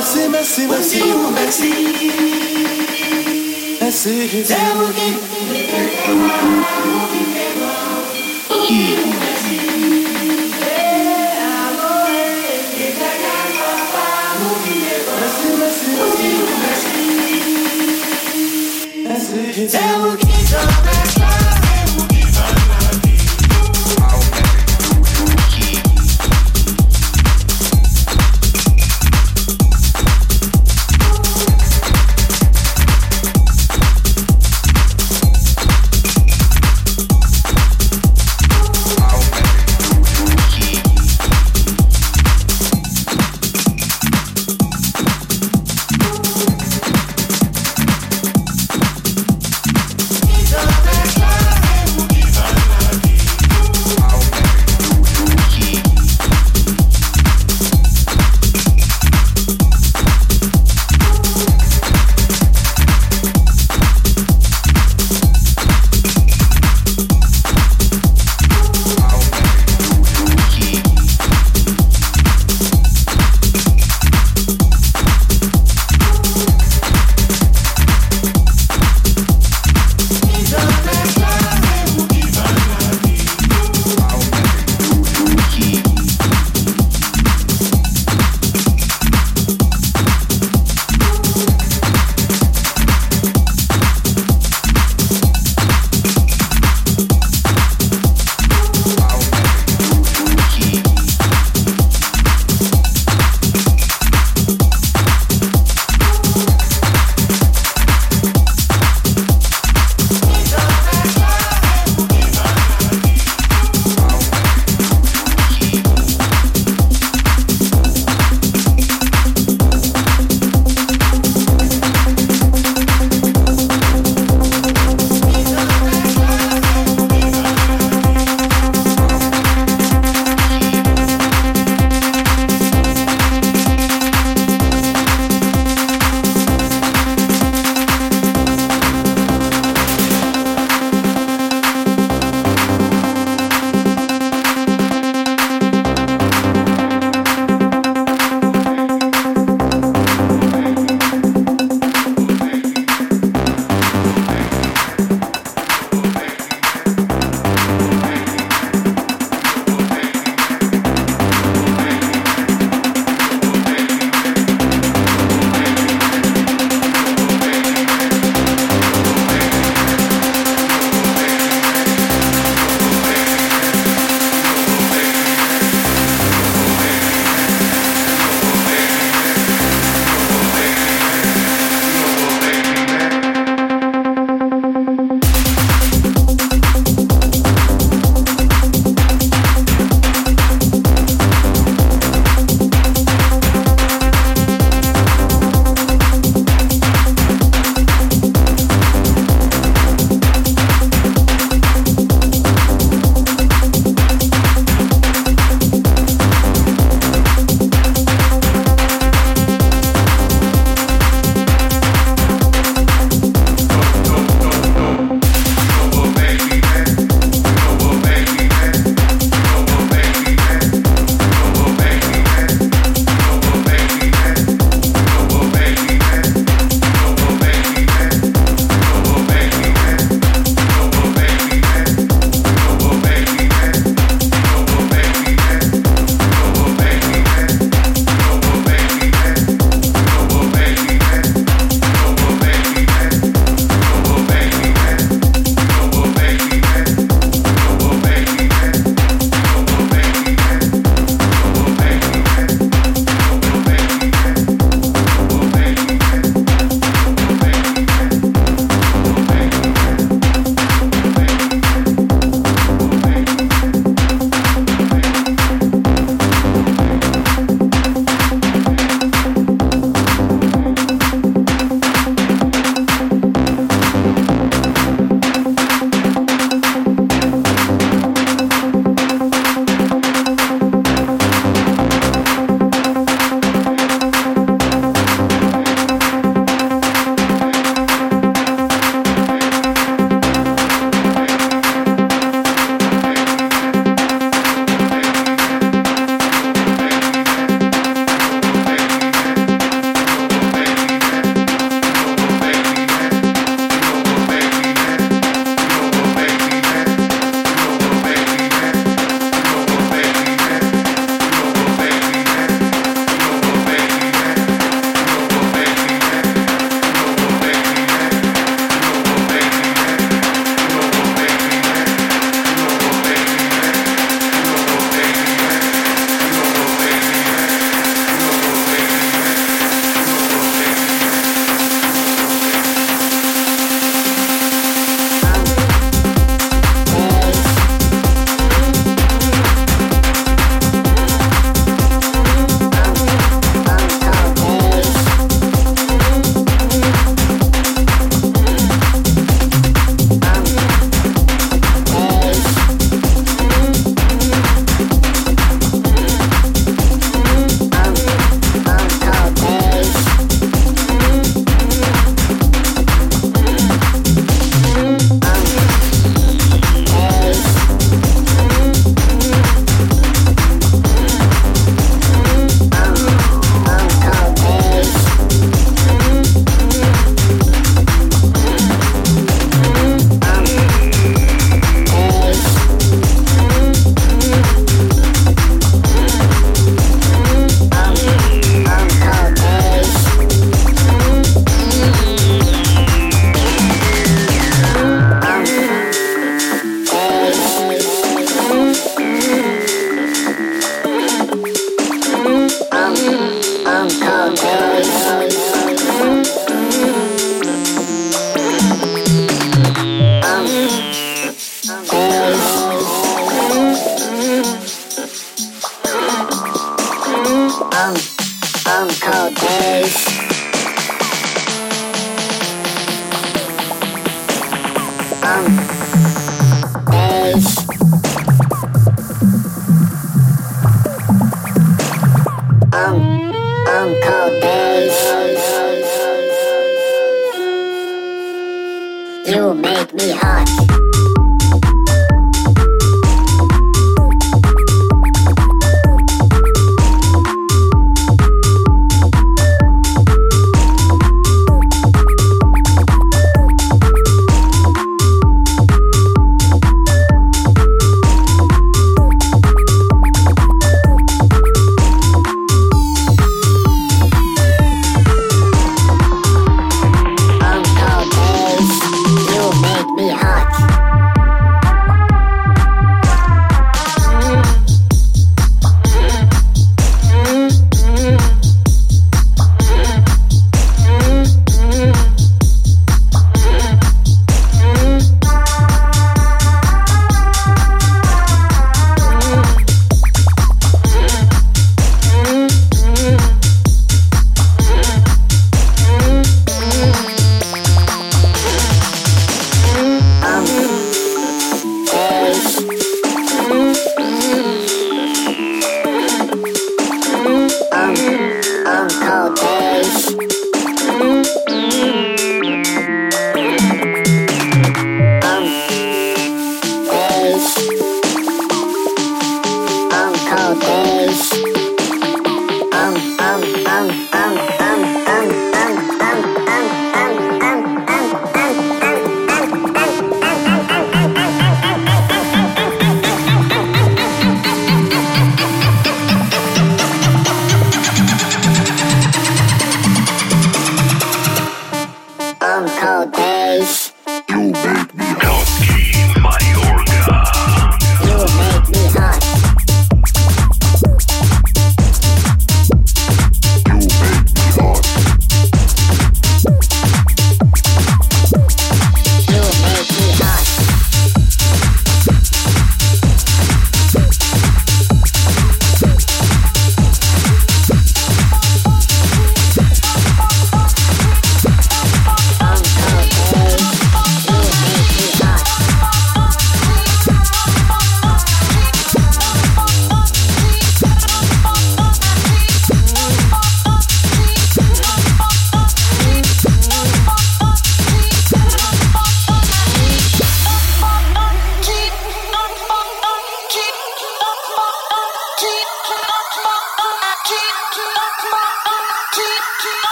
It's a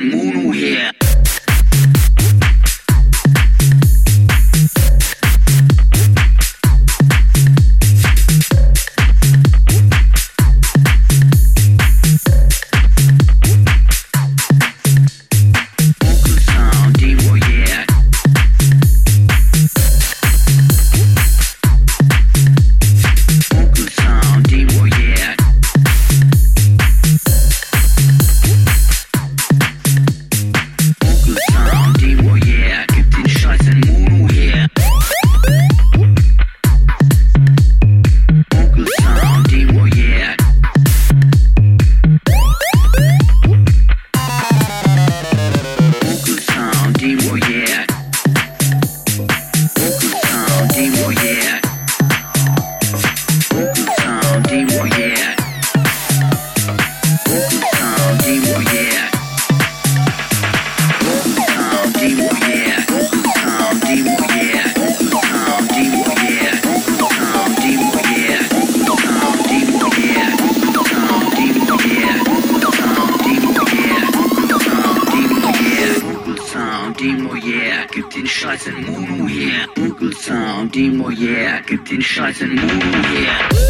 den And move, yeah.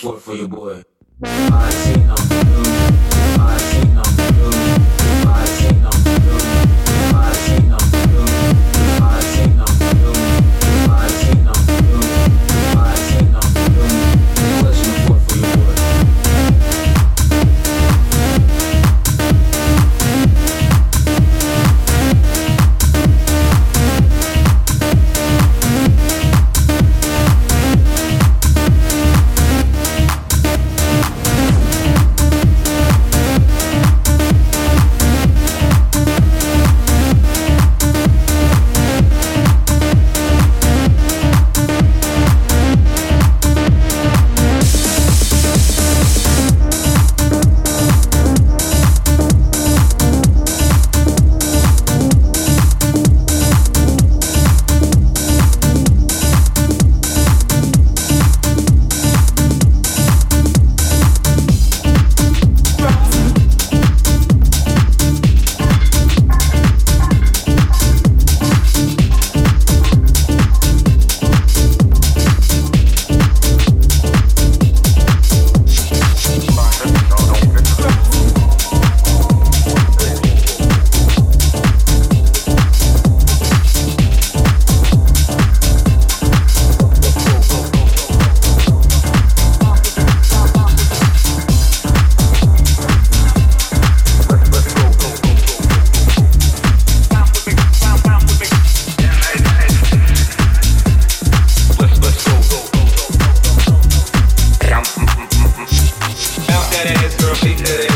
Court for your boy. She.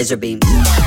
laser beam.